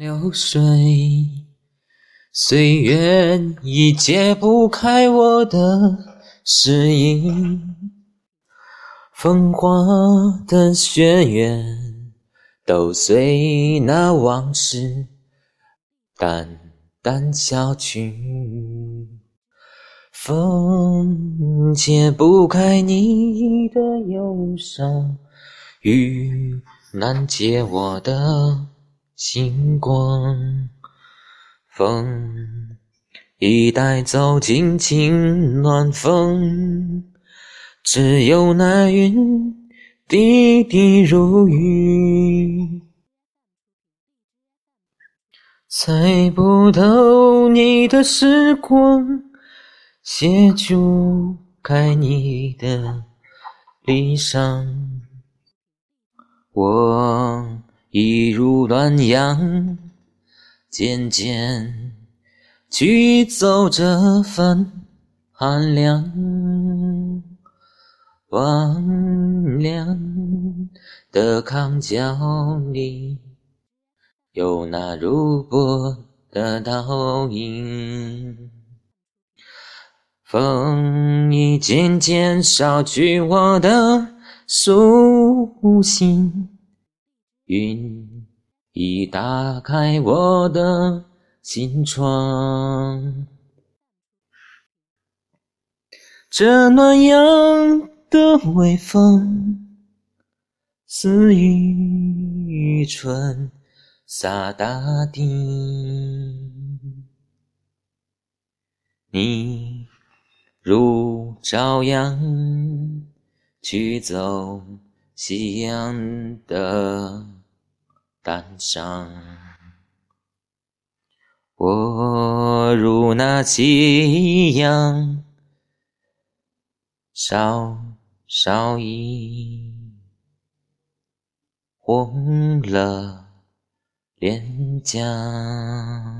流水，岁月已解不开我的诗意。风花的雪月，都随那往事淡淡消去。风解不开你的忧伤，雨难解我的。星光，风已带走尽情暖风，只有那云滴滴如雨。猜不透你的时光，写不开你的离殇，我。暖阳，渐渐驱走这份寒凉。荒凉的康桥里，有那如波的倒影。风已渐渐扫去我的苏醒。云已打开我的心窗，这暖阳的微风，似雨春洒大地。你如朝阳，驱走夕阳的。感伤，我如那夕阳，稍稍已红了脸颊。